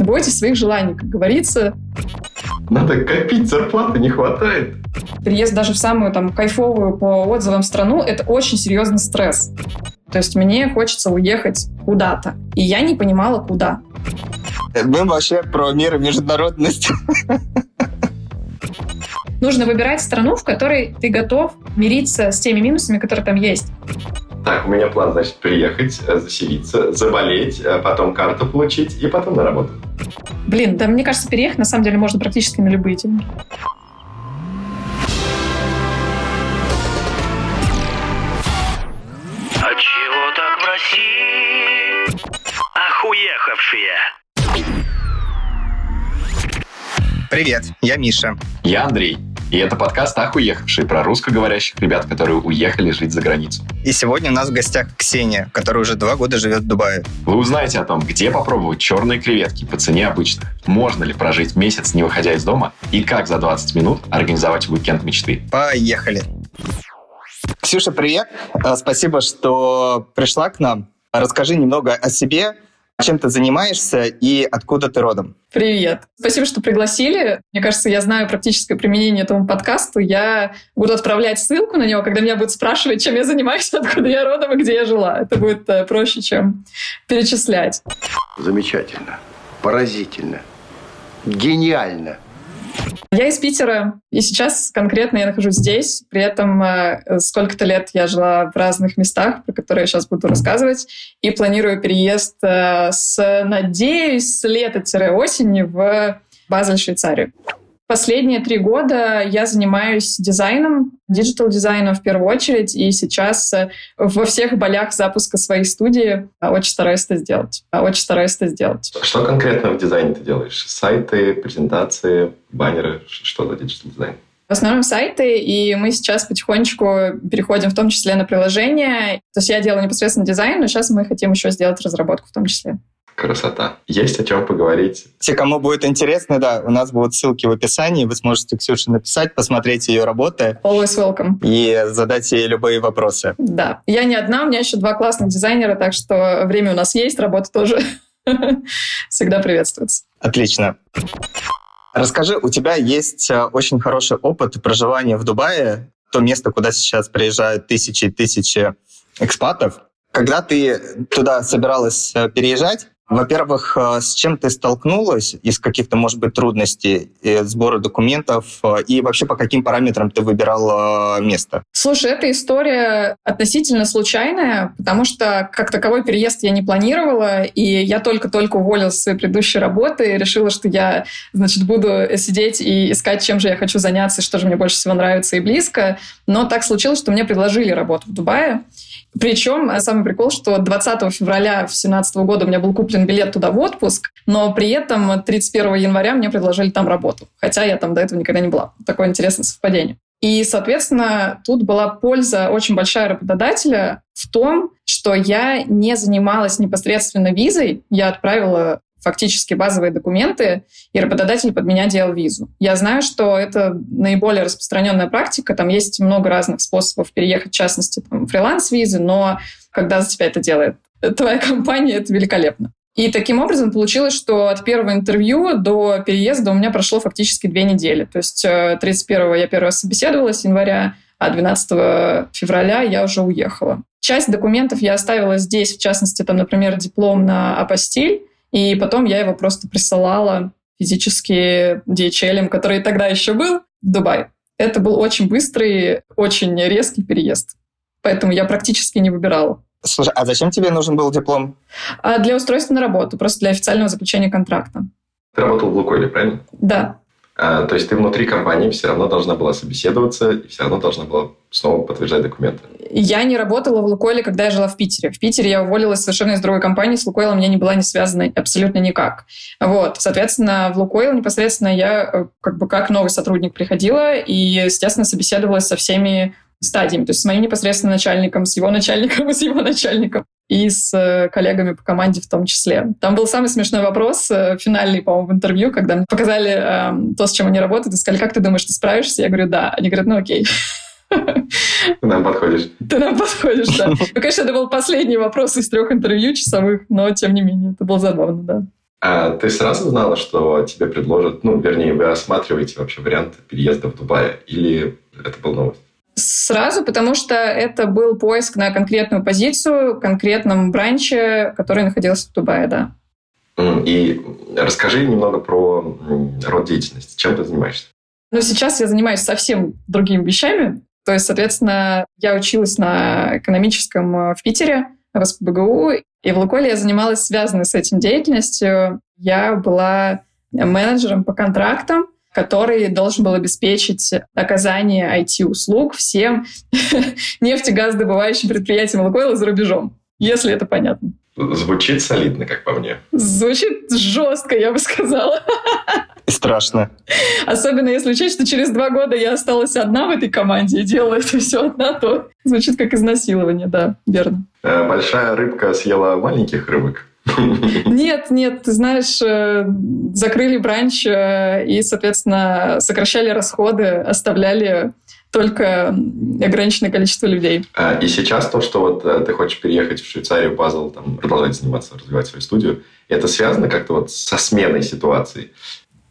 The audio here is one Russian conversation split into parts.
Бойтесь своих желаний, как говорится. Надо копить, зарплаты не хватает. Переезд даже в самую там кайфовую по отзывам страну – это очень серьезный стресс. То есть мне хочется уехать куда-то. И я не понимала, куда. Мы вообще про мир и международность. Нужно выбирать страну, в которой ты готов мириться с теми минусами, которые там есть. Так, у меня план, значит, приехать, заселиться, заболеть, э, потом карту получить и потом на работу. Блин, да мне кажется, переехать на самом деле можно практически на любые деньги. А чего так в России? Охуехавшие. Привет, я Миша. Я Андрей. И это подкаст «Ах, уехавший» про русскоговорящих ребят, которые уехали жить за границу. И сегодня у нас в гостях Ксения, которая уже два года живет в Дубае. Вы узнаете о том, где попробовать черные креветки по цене обычных, можно ли прожить месяц, не выходя из дома, и как за 20 минут организовать уикенд мечты. Поехали. Ксюша, привет. Э, Спасибо, что пришла к нам. Расскажи немного о себе, чем ты занимаешься и откуда ты родом. Привет. Спасибо, что пригласили. Мне кажется, я знаю практическое применение этому подкасту. Я буду отправлять ссылку на него, когда меня будут спрашивать, чем я занимаюсь, откуда я родом и где я жила. Это будет э, проще, чем перечислять. Замечательно. Поразительно. Гениально. Я из Питера, и сейчас конкретно я нахожусь здесь. При этом э, сколько-то лет я жила в разных местах, про которые я сейчас буду рассказывать, и планирую переезд э, с, надеюсь, с лета-осени в Базель, Швейцарию. Последние три года я занимаюсь дизайном, digital-дизайном в первую очередь, и сейчас э, во всех болях запуска своей студии очень стараюсь это сделать. Очень стараюсь это сделать. Что конкретно в дизайне ты делаешь? Сайты, презентации, баннеры? Что за digital-дизайн? В основном сайты, и мы сейчас потихонечку переходим в том числе на приложения. То есть я делаю непосредственно дизайн, но сейчас мы хотим еще сделать разработку в том числе. Красота. Есть о чем поговорить. Те, кому будет интересно, да, у нас будут ссылки в описании. Вы сможете Ксюше написать, посмотреть ее работы. Always welcome. И задать ей любые вопросы. Да. Я не одна, у меня еще два классных дизайнера, так что время у нас есть, работа тоже всегда приветствуется. Отлично. Расскажи, у тебя есть э, очень хороший опыт проживания в Дубае, то место, куда сейчас приезжают тысячи и тысячи экспатов. Когда ты туда собиралась э, переезжать, во-первых, э, с чем ты столкнулась из каких-то, может быть, трудностей сбора документов и вообще по каким параметрам ты выбирала место? Слушай, эта история относительно случайная, потому что как таковой переезд я не планировала, и я только-только уволилась с своей предыдущей работы и решила, что я, значит, буду сидеть и искать, чем же я хочу заняться, что же мне больше всего нравится и близко. Но так случилось, что мне предложили работу в Дубае. Причем самый прикол, что 20 февраля 2017 года у меня был куплен билет туда в отпуск, но при этом 31 января мне предложили там работу, хотя я там до этого никогда не была. Такое интересное совпадение. И, соответственно, тут была польза очень большая работодателя в том, что я не занималась непосредственно визой, я отправила фактически базовые документы, и работодатель под меня делал визу. Я знаю, что это наиболее распространенная практика, там есть много разных способов переехать, в частности, фриланс-визы, но когда за тебя это делает твоя компания, это великолепно. И таким образом получилось, что от первого интервью до переезда у меня прошло фактически две недели. То есть 31-го э, я первый раз собеседовалась, января, а 12 февраля я уже уехала. Часть документов я оставила здесь, в частности, там, например, диплом на апостиль, и потом я его просто присылала физически DHL, который тогда еще был в Дубай. Это был очень быстрый, очень резкий переезд. Поэтому я практически не выбирала. Слушай, а зачем тебе нужен был диплом? А для устройства на работу, просто для официального заключения контракта. Ты работал в Лукойле, правильно? Да. А, то есть ты внутри компании все равно должна была собеседоваться и все равно должна была снова подтверждать документы. Я не работала в Лукойле, когда я жила в Питере. В Питере я уволилась совершенно из другой компании. С Лукойлом я не была не связана абсолютно никак. Вот. Соответственно, в Лукойл непосредственно я э, как бы как новый сотрудник приходила и, естественно, собеседовалась со всеми стадиями. То есть с моим непосредственно начальником, с его начальником и с его начальником и с коллегами по команде в том числе. Там был самый смешной вопрос, э, финальный, по-моему, в интервью, когда мне показали э, то, с чем они работают, и сказали, как ты думаешь, ты справишься? Я говорю, да. Они говорят, ну окей. Ты нам подходишь. Ты нам подходишь, да. Ну, конечно, это был последний вопрос из трех интервью часовых, но тем не менее, это было забавно, да. А ты сразу знала, что тебе предложат, ну, вернее, вы осматриваете вообще вариант переезда в Дубай, или это был новость? Сразу, потому что это был поиск на конкретную позицию, конкретном бранче, который находился в Дубае, да. И расскажи немного про род деятельности. Чем ты занимаешься? Ну, сейчас я занимаюсь совсем другими вещами. То есть, соответственно, я училась на экономическом э, в Питере, в СПБГУ, и в Лукойле я занималась связанной с этим деятельностью. Я была менеджером по контрактам, который должен был обеспечить оказание IT-услуг всем нефтегазодобывающим предприятиям Лукойла за рубежом, если это понятно. Звучит солидно, как по мне. Звучит жестко, я бы сказала. И страшно. Особенно если учесть, что через два года я осталась одна в этой команде и делала это все одна, то звучит как изнасилование, да, верно. Э, большая рыбка съела маленьких рыбок. Нет, нет, ты знаешь, э, закрыли бранч э, и, соответственно, сокращали расходы, оставляли только ограниченное количество людей. А, и сейчас то, что вот э, ты хочешь переехать в Швейцарию, Базел, там, продолжать заниматься, развивать свою студию, это связано как-то вот со сменой ситуации?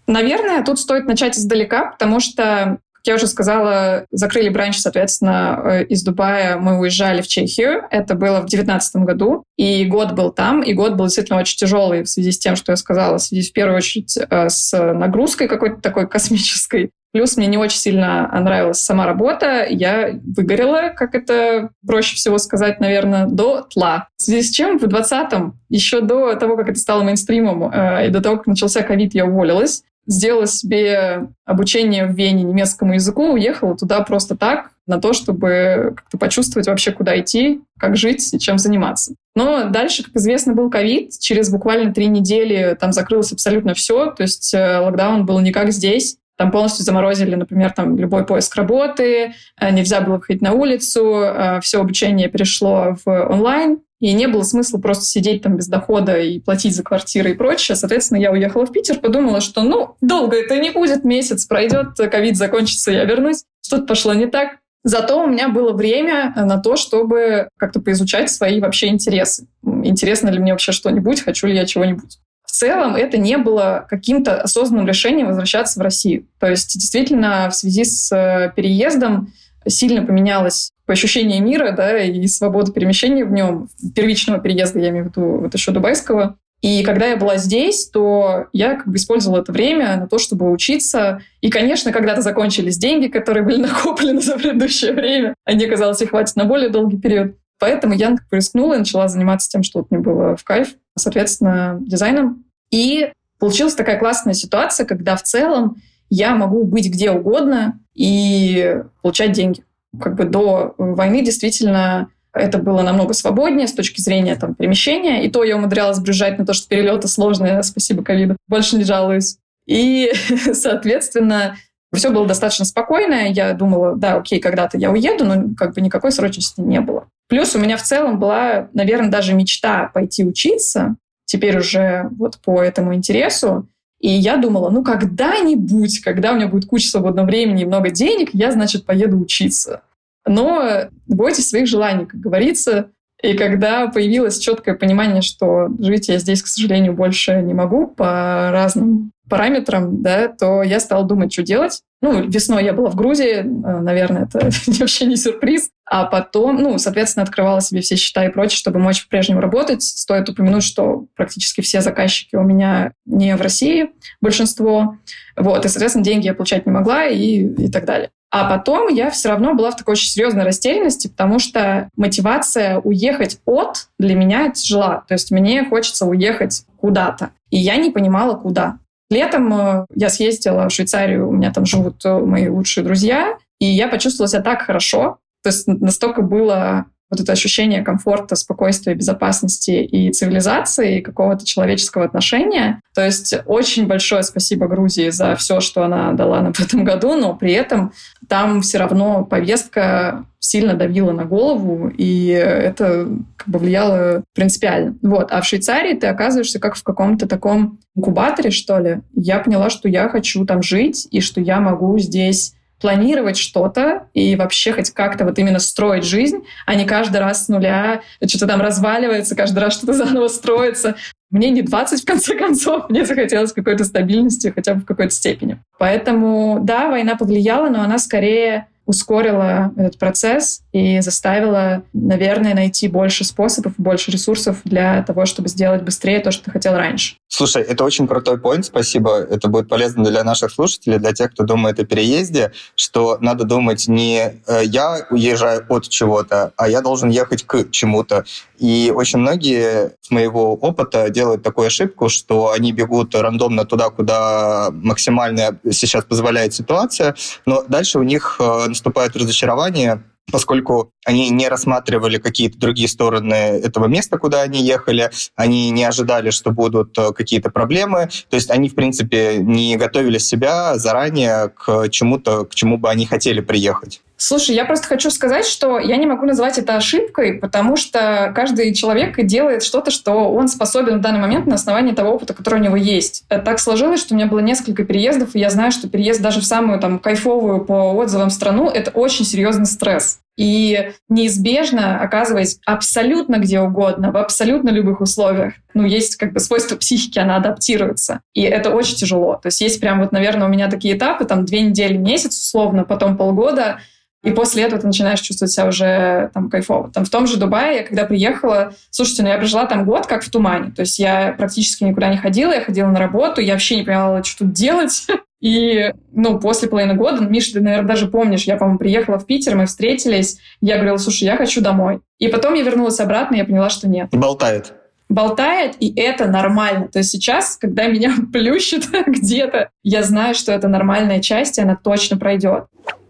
Наверное, тут стоит начать издалека, потому что как я уже сказала, закрыли бранч, соответственно, э, из Дубая мы уезжали в Чехию. Это было в 2019 году. И год был там, и год был действительно очень тяжелый в связи с тем, что я сказала, в связи в первую очередь э, с нагрузкой какой-то такой космической. Плюс мне не очень сильно нравилась сама работа. Я выгорела, как это проще всего сказать, наверное, до тла. В связи с чем в 20-м, еще до того, как это стало мейнстримом, э, и до того, как начался ковид, я уволилась сделала себе обучение в Вене немецкому языку, уехала туда просто так, на то, чтобы как-то почувствовать вообще, куда идти, как жить и чем заниматься. Но дальше, как известно, был ковид. Через буквально три недели там закрылось абсолютно все. То есть э, локдаун был не как здесь. Там полностью заморозили, например, там любой поиск работы, э, нельзя было выходить на улицу, э, все обучение перешло в онлайн, и не было смысла просто сидеть там без дохода и платить за квартиры и прочее. Соответственно, я уехала в Питер, подумала, что ну, долго это не будет, месяц пройдет, ковид закончится, я вернусь. Что-то пошло не так. Зато у меня было время на то, чтобы как-то поизучать свои вообще интересы. Интересно ли мне вообще что-нибудь, хочу ли я чего-нибудь в целом это не было каким-то осознанным решением возвращаться в Россию. То есть действительно в связи с э, переездом сильно поменялось ощущение мира да, и свобода перемещения в нем, первичного переезда, я имею в виду вот еще дубайского. И когда я была здесь, то я как бы использовала это время на то, чтобы учиться. И, конечно, когда-то закончились деньги, которые были накоплены за предыдущее время. Они, казалось, их хватит на более долгий период. Поэтому я как бы рискнула и начала заниматься тем, что вот мне было в кайф соответственно, дизайном. И получилась такая классная ситуация, когда в целом я могу быть где угодно и получать деньги. Как бы до войны действительно это было намного свободнее с точки зрения там, перемещения. И то я умудрялась брюзжать на то, что перелеты сложные, спасибо ковиду. Больше не жалуюсь. И, соответственно, все было достаточно спокойно. Я думала, да, окей, когда-то я уеду, но как бы никакой срочности не было. Плюс у меня в целом была, наверное, даже мечта пойти учиться, теперь уже вот по этому интересу. И я думала, ну когда-нибудь, когда у меня будет куча свободного времени и много денег, я, значит, поеду учиться. Но бойтесь своих желаний, как говорится. И когда появилось четкое понимание, что жить я здесь, к сожалению, больше не могу по разным параметрам, да, то я стала думать, что делать. Ну, весной я была в Грузии, э, наверное, это вообще не сюрприз. А потом, ну, соответственно, открывала себе все счета и прочее, чтобы мочь по-прежнему работать. Стоит упомянуть, что практически все заказчики у меня не в России, большинство. Вот, и, соответственно, деньги я получать не могла и, и так далее. А потом я все равно была в такой очень серьезной растерянности, потому что мотивация уехать от для меня тяжела. То есть мне хочется уехать куда-то. И я не понимала, куда. Летом э, я съездила в Швейцарию, у меня там живут э, мои лучшие друзья, и я почувствовала себя так хорошо. То есть настолько было вот это ощущение комфорта, спокойствия, безопасности и цивилизации, и какого-то человеческого отношения. То есть очень большое спасибо Грузии за все, что она дала нам в этом году, но при этом там все равно повестка сильно давила на голову, и это как бы влияло принципиально. Вот. А в Швейцарии ты оказываешься как в каком-то таком инкубаторе, что ли. Я поняла, что я хочу там жить, и что я могу здесь планировать что-то и вообще хоть как-то вот именно строить жизнь, а не каждый раз с нуля что-то там разваливается, каждый раз что-то заново строится. Мне не 20, в конце концов, мне захотелось какой-то стабильности хотя бы в какой-то степени. Поэтому, да, война повлияла, но она скорее ускорила этот процесс и заставила, наверное, найти больше способов, больше ресурсов для того, чтобы сделать быстрее то, что ты хотел раньше. Слушай, это очень крутой point, спасибо. Это будет полезно для наших слушателей, для тех, кто думает о переезде, что надо думать не э, я уезжаю от чего-то, а я должен ехать к чему-то. И очень многие с моего опыта делают такую ошибку, что они бегут рандомно туда, куда максимально сейчас позволяет ситуация, но дальше у них э, наступает разочарование, поскольку они не рассматривали какие-то другие стороны этого места, куда они ехали, они не ожидали, что будут э, какие-то проблемы, то есть они, в принципе, не готовили себя заранее к чему-то, к чему бы они хотели приехать. Слушай, я просто хочу сказать, что я не могу назвать это ошибкой, потому что каждый человек делает что-то, что он способен в данный момент на основании того опыта, который у него есть. Так сложилось, что у меня было несколько переездов, и я знаю, что переезд даже в самую там кайфовую по отзывам страну — это очень серьезный стресс. И неизбежно, оказываясь абсолютно где угодно, в абсолютно любых условиях, ну, есть как бы свойство психики, она адаптируется. И это очень тяжело. То есть есть прям вот, наверное, у меня такие этапы, там, две недели, месяц условно, потом полгода, и после этого ты начинаешь чувствовать себя уже там кайфово. Там в том же Дубае, я когда приехала, слушайте, ну я прожила там год как в тумане. То есть я практически никуда не ходила, я ходила на работу, я вообще не понимала, что тут делать. И, ну, после половины года, Миша, ты, наверное, даже помнишь, я, по-моему, приехала в Питер, мы встретились, я говорила, слушай, я хочу домой. И потом я вернулась обратно, и я поняла, что нет. Болтает. Болтает, и это нормально. То есть сейчас, когда меня плющит где-то, я знаю, что это нормальная часть, и она точно пройдет.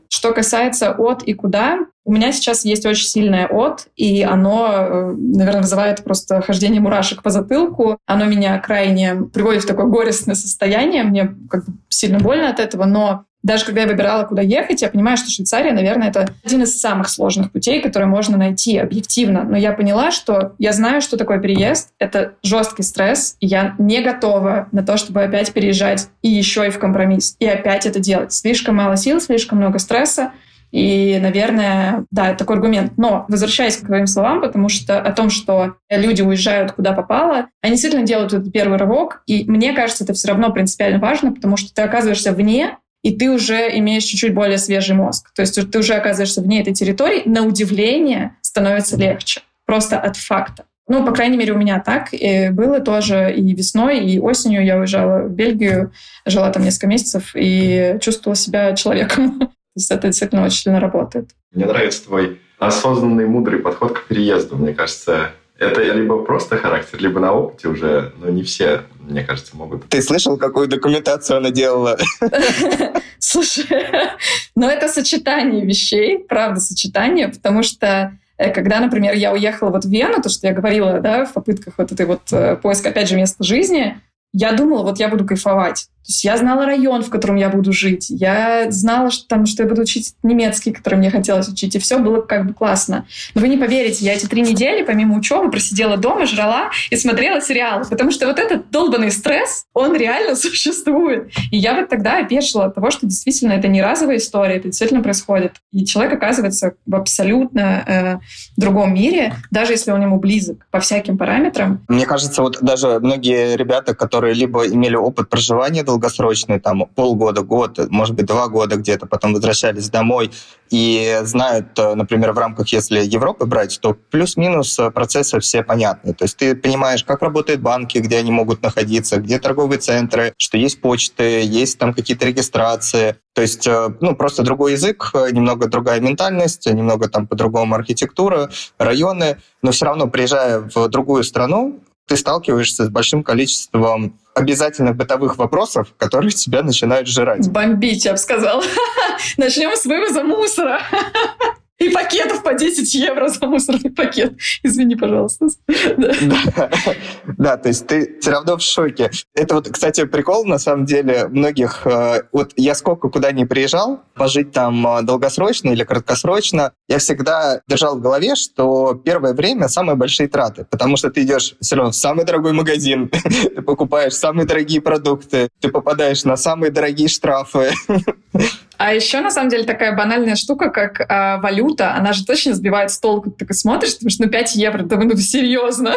Что касается от и куда, у меня сейчас есть очень сильное от, и оно, э, наверное, вызывает просто хождение мурашек по затылку. Оно меня крайне приводит в такое горестное состояние. Мне как бы сильно больно от этого, но даже когда я выбирала, куда ехать, я понимаю, что Швейцария, наверное, это один из самых сложных путей, которые можно найти объективно. Но я поняла, что я знаю, что такое переезд. Это жесткий стресс, и я не готова на то, чтобы опять переезжать и еще и в компромисс. И опять это делать. Слишком мало сил, слишком много стресса. И, наверное, да, это такой аргумент. Но возвращаясь к твоим словам, потому что о том, что люди уезжают куда попало, они действительно делают этот первый рывок. И мне кажется, это все равно принципиально важно, потому что ты оказываешься вне, и ты уже имеешь чуть-чуть более свежий мозг. То есть ты уже оказываешься вне этой территории, на удивление становится легче. Просто от факта. Ну, по крайней мере, у меня так и было тоже и весной, и осенью я уезжала в Бельгию, жила там несколько месяцев и чувствовала себя человеком. То есть это действительно очень сильно работает. Мне нравится твой осознанный, мудрый подход к переезду. Мне кажется, это либо просто характер, либо на опыте уже, но не все, мне кажется, могут. Ты слышал, какую документацию она делала? Слушай, ну это сочетание вещей, правда, сочетание, потому что э, когда, например, я уехала вот в Вену, то, что я говорила, да, в попытках вот этой вот э, поиска, опять же, места жизни, я думала, вот я буду кайфовать. То есть я знала район, в котором я буду жить. Я знала, что, там, что я буду учить немецкий, который мне хотелось учить. И все было как бы классно. Но вы не поверите, я эти три недели, помимо учебы, просидела дома, жрала и смотрела сериалы. Потому что вот этот долбанный стресс, он реально существует. И я вот тогда опешила от того, что действительно это не разовая история, это действительно происходит. И человек оказывается в абсолютно э, другом мире, даже если он ему близок по всяким параметрам. Мне кажется, вот даже многие ребята, которые либо имели опыт проживания долгосрочные, там полгода, год, может быть, два года где-то, потом возвращались домой и знают, э, например, в рамках, если Европы брать, то плюс-минус э, процессы все понятны. То есть ты понимаешь, как работают банки, где они могут находиться, где торговые центры, что есть почты, есть там какие-то регистрации. То есть, э, ну, просто другой язык, немного другая ментальность, немного там по-другому архитектура, районы, но все равно, приезжая в другую страну, ты сталкиваешься с большим количеством обязательных бытовых вопросов, которые тебя начинают жрать. Бомбить, я бы сказала. Начнем с вывоза мусора. И пакетов по 10 евро за мусорный пакет. Извини, пожалуйста. Да. Да. то есть ты все равно в шоке. Это вот, кстати, прикол, на самом деле, многих... Э, вот я сколько куда не приезжал, пожить там э, долгосрочно или краткосрочно, я всегда держал в голове, что первое время самые большие траты, потому что ты идешь все равно в самый дорогой магазин, ты покупаешь самые дорогие продукты, ты попадаешь на самые дорогие штрафы. А еще, на самом деле, такая банальная штука, как э, валюта, она же точно сбивает с толку. Ты такой смотришь, потому что ну 5 евро, да ну серьезно.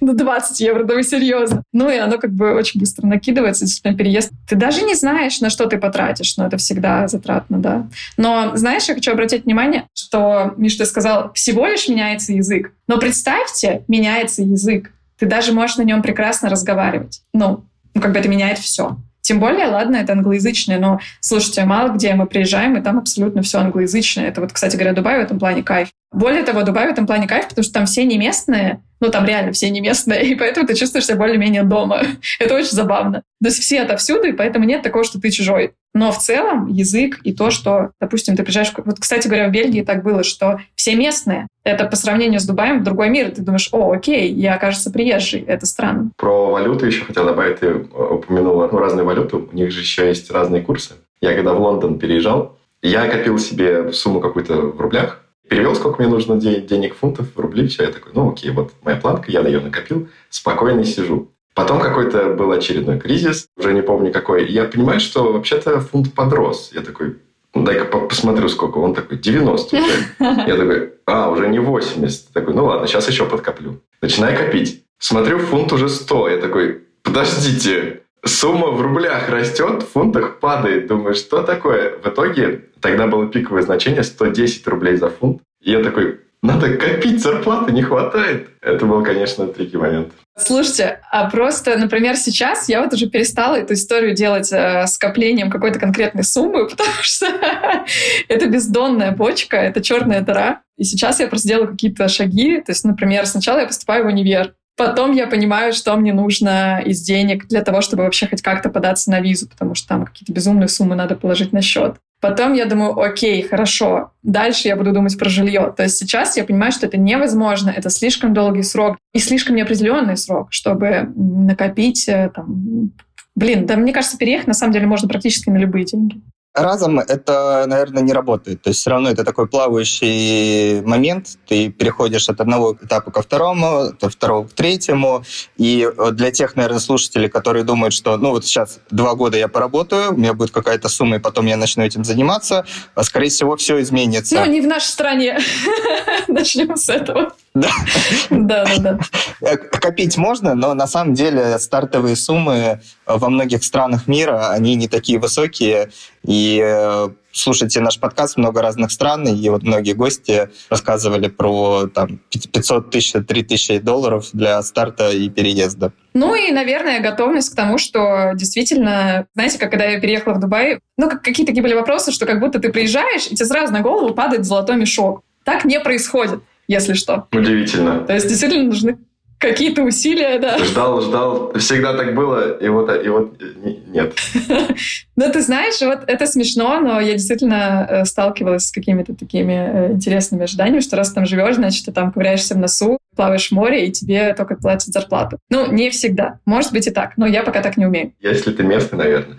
на 20 евро, да вы серьезно. Ну и оно как бы очень быстро накидывается, действительно, переезд. Ты даже не знаешь, на что ты потратишь, но это всегда затратно, да. Но знаешь, я хочу обратить внимание, что, Миш, ты сказал, всего лишь меняется язык. Но представьте, меняется язык. Ты даже можешь на нем прекрасно разговаривать. Ну, ну как бы это меняет все. Тем более, ладно, это англоязычное, но, слушайте, мало где мы приезжаем, и там абсолютно все англоязычное. Это вот, кстати говоря, Дубай в этом плане кайф. Более того, Дубай в этом плане кайф, потому что там все не местные, ну, там реально все не местные, и поэтому ты чувствуешь себя более-менее дома. это очень забавно. То есть все отовсюду, и поэтому нет такого, что ты чужой. Но в целом язык и то, что, допустим, ты приезжаешь... Вот, кстати говоря, в Бельгии так было, что все местные. Это по сравнению с Дубаем другой мир. Ты думаешь, о, окей, я, кажется, приезжий. Это странно. Про валюту еще хотел добавить. Ты упомянула ну, разные валюты. У них же еще есть разные курсы. Я когда в Лондон переезжал, я копил себе сумму какую-то в рублях, перевел, сколько мне нужно денег, фунтов, рублей, все. Я такой, ну окей, вот моя планка, я на ее накопил, спокойно сижу. Потом какой-то был очередной кризис, уже не помню какой. Я понимаю, что вообще-то фунт подрос. Я такой, ну, дай-ка посмотрю, сколько. Он такой, 90 уже. Я такой, а, уже не 80. Такой, ну ладно, сейчас еще подкоплю. Начинаю копить. Смотрю, фунт уже 100. Я такой, подождите, сумма в рублях растет, в фунтах падает. Думаю, что такое? В итоге тогда было пиковое значение 110 рублей за фунт. И я такой, надо копить, зарплаты не хватает. Это был, конечно, трики момент. Слушайте, а просто, например, сейчас я вот уже перестала эту историю делать э, скоплением какой-то конкретной суммы, потому что это бездонная бочка, это черная дыра. И сейчас я просто делаю какие-то шаги. То есть, например, сначала я поступаю в универ. Потом я понимаю, что мне нужно из денег для того, чтобы вообще хоть как-то податься на визу, потому что там какие-то безумные суммы надо положить на счет. Потом я думаю, окей, хорошо, дальше я буду думать про жилье. То есть сейчас я понимаю, что это невозможно, это слишком долгий срок и слишком неопределенный срок, чтобы накопить э, там, Блин, да мне кажется, переехать на самом деле можно практически на любые деньги разом это, наверное, не работает. То есть все равно это такой плавающий момент. Ты переходишь от одного этапа ко второму, от второго к третьему. И для тех, наверное, слушателей, которые думают, что ну вот сейчас два года я поработаю, у меня будет какая-то сумма, и потом я начну этим заниматься, а, скорее всего, все изменится. Ну, не в нашей стране. Начнем с этого. Да. Да, да, да. Копить можно, но на самом деле стартовые суммы во многих странах мира, они не такие высокие. И э, слушайте наш подкаст много разных стран, и вот многие гости рассказывали про там, 500 тысяч, 3 тысячи долларов для старта и переезда. Ну и, наверное, готовность к тому, что действительно, знаете, как когда я переехала в Дубай, ну, как, какие такие были вопросы, что как будто ты приезжаешь, и тебе сразу на голову падает золотой мешок. Так не происходит если что. Удивительно. То есть действительно нужны какие-то усилия, да. Ждал, ждал. Всегда так было, и вот, и вот нет. Ну, ты знаешь, вот это смешно, но я действительно э, сталкивалась с какими-то такими э, интересными ожиданиями, что раз там живешь, значит, ты там ковыряешься в носу, плаваешь в море, и тебе только платят зарплату. Ну, не всегда. Может быть и так, но я пока так не умею. Если ты местный, наверное.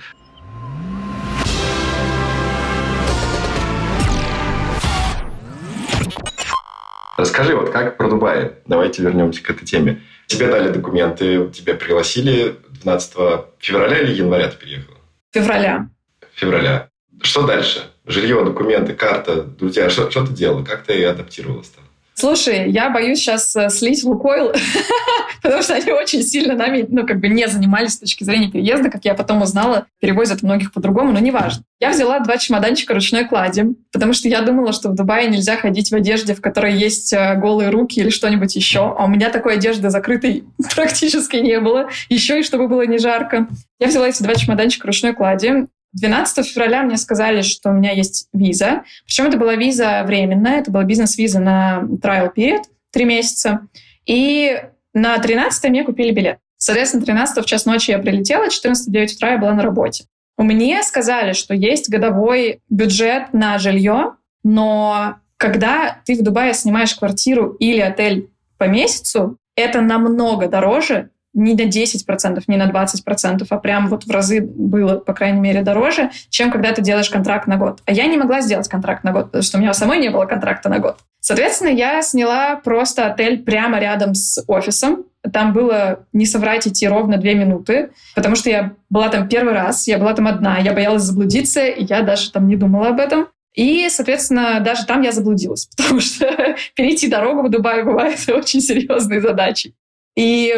Расскажи, вот как про Дубай? Давайте вернемся к этой теме. Тебе дали документы, тебя пригласили 12 февраля или января ты переехала? Февраля. Февраля. Что дальше? Жилье, документы, карта, друзья. Что, что ты делала? Как ты адаптировалась там? Слушай, я боюсь сейчас э, слить Лукойл, потому что они очень сильно нами, ну, как бы не занимались с точки зрения переезда, как я потом узнала, перевозят многих по-другому, но неважно. Я взяла два чемоданчика ручной клади, потому что я думала, что в Дубае нельзя ходить в одежде, в которой есть э, голые руки или что-нибудь еще, а у меня такой одежды закрытой практически не было, еще и чтобы было не жарко. Я взяла эти два чемоданчика ручной клади, 12 февраля мне сказали, что у меня есть виза. Причем это была виза временная, это была бизнес-виза на trial period, три месяца. И на 13 мне купили билет. Соответственно, 13 в час ночи я прилетела, 14 в 9 утра я была на работе. Мне сказали, что есть годовой бюджет на жилье, но когда ты в Дубае снимаешь квартиру или отель по месяцу, это намного дороже, не на 10%, не на 20%, а прям вот в разы было, по крайней мере, дороже, чем когда ты делаешь контракт на год. А я не могла сделать контракт на год, потому что у меня самой не было контракта на год. Соответственно, я сняла просто отель прямо рядом с офисом. Там было, не соврать, идти ровно две минуты, потому что я была там первый раз, я была там одна, я боялась заблудиться, и я даже там не думала об этом. И, соответственно, даже там я заблудилась, потому что перейти дорогу в Дубае бывает очень серьезной задачей. И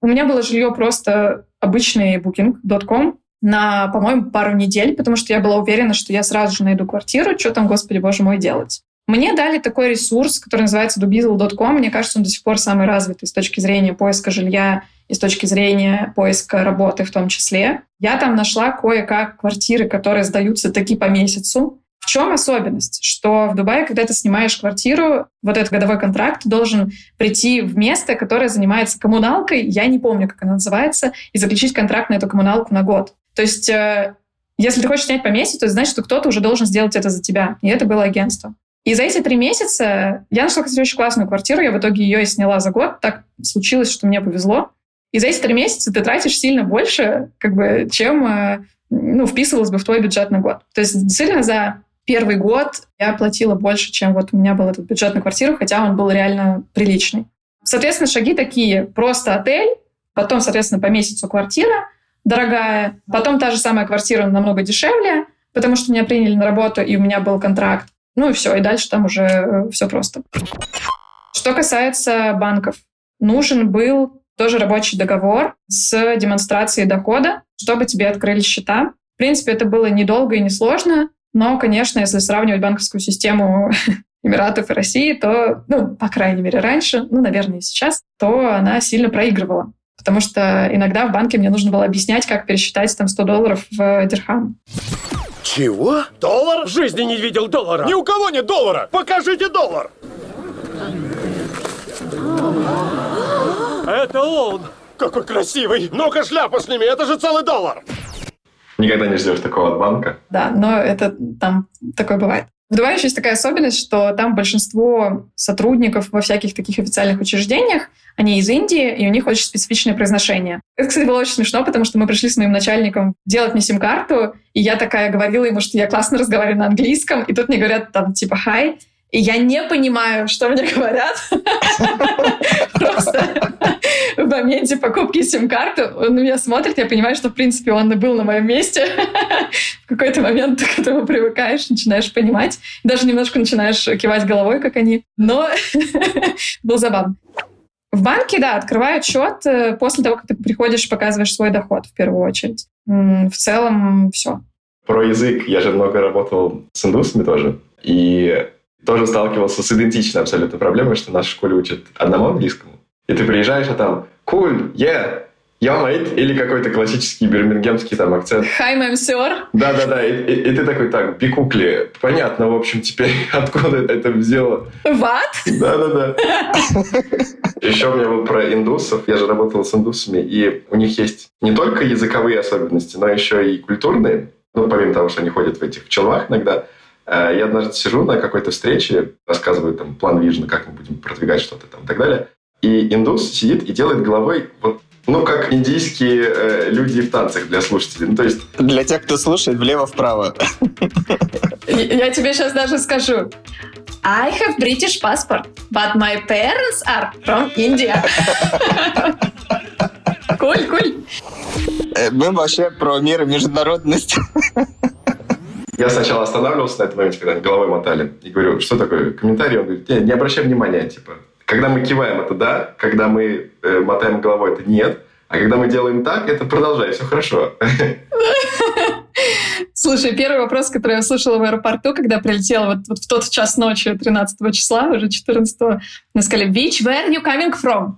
у меня было жилье просто обычный booking.com на, по-моему, пару недель, потому что я была уверена, что я сразу же найду квартиру, что там, господи, боже мой, делать. Мне дали такой ресурс, который называется dubizzle.com. Мне кажется, он до сих пор самый развитый с точки зрения поиска жилья и с точки зрения поиска работы в том числе. Я там нашла кое-как квартиры, которые сдаются таки по месяцу. В чем особенность? Что в Дубае, когда ты снимаешь квартиру, вот этот годовой контракт должен прийти в место, которое занимается коммуналкой, я не помню, как она называется, и заключить контракт на эту коммуналку на год. То есть, э, если ты хочешь снять по месяцу, то значит, что кто-то уже должен сделать это за тебя. И это было агентство. И за эти три месяца я нашла, кстати, очень классную квартиру. Я в итоге ее и сняла за год. Так случилось, что мне повезло. И за эти три месяца ты тратишь сильно больше, как бы, чем э, ну, вписывалось бы в твой бюджет на год. То есть действительно за первый год я платила больше, чем вот у меня был этот бюджет на квартиру, хотя он был реально приличный. Соответственно, шаги такие. Просто отель, потом, соответственно, по месяцу квартира дорогая, потом та же самая квартира намного дешевле, потому что меня приняли на работу, и у меня был контракт. Ну и все, и дальше там уже э, все просто. Что касается банков, нужен был тоже рабочий договор с демонстрацией дохода, чтобы тебе открыли счета. В принципе, это было недолго и несложно, но, конечно, если сравнивать банковскую систему Эмиратов и России, то, ну, по крайней мере, раньше, ну, наверное, и сейчас, то она сильно проигрывала. Потому что иногда в банке мне нужно было объяснять, как пересчитать там 100 долларов в дирхам. Чего? Доллар? В жизни не видел доллара. Ни у кого нет доллара. Покажите доллар. Это он! Какой красивый! Ну-ка шляпу сними, это же целый доллар! Никогда не ждешь такого от банка. Да, но это там такое бывает. В Дубае еще есть такая особенность, что там большинство сотрудников во всяких таких официальных учреждениях, они из Индии, и у них очень специфичное произношение. Это, кстати, было очень смешно, потому что мы пришли с моим начальником делать мне сим-карту, и я такая говорила ему, что я классно разговариваю на английском, и тут мне говорят там типа «хай», и я не понимаю, что мне говорят. Просто в моменте покупки сим-карты он на меня смотрит, я понимаю, что, в принципе, он и был на моем месте. В какой-то момент ты к этому привыкаешь, начинаешь понимать. Даже немножко начинаешь кивать головой, как они. Но был забавно. В банке, да, открывают счет э, после того, как ты приходишь, показываешь свой доход в первую очередь. В целом все. Про язык. Я же много работал с индусами тоже. И тоже сталкивался с идентичной абсолютно проблемой, что нас в школе учат одному английскому. И ты приезжаешь, а там cool, yeah, я mate, или какой-то классический бирмингемский там акцент. Hi, ma'am, sir. Да-да-да, и, и, и ты такой, так, бикукли, понятно, в общем, теперь откуда это взяло. What? Да-да-да. Еще у меня был про индусов. Я же работал с индусами, и у них есть не только языковые особенности, но еще и культурные. Ну, помимо того, что они ходят в этих челмах иногда, я однажды сижу на какой-то встрече, рассказываю там план вижена, как мы будем продвигать что-то там и так далее. И индус сидит и делает головой вот ну, как индийские э, люди в танцах для слушателей. Ну, то есть... Для тех, кто слушает влево-вправо. Я тебе сейчас даже скажу. I have British passport, but my parents are from India. Куль, куль. Э, мы вообще про меры международности. Я сначала останавливался на этом моменте, когда они головой мотали, и говорю, что такое комментарий? Он говорит, не, не обращай внимания, типа, когда мы киваем, это да, когда мы э, мотаем головой, это нет, а когда мы делаем так, это продолжай, все хорошо. Слушай, первый вопрос, который я слушала в аэропорту, когда прилетела вот, вот в тот час ночи 13 числа, уже 14 мне сказали, which, where you coming from?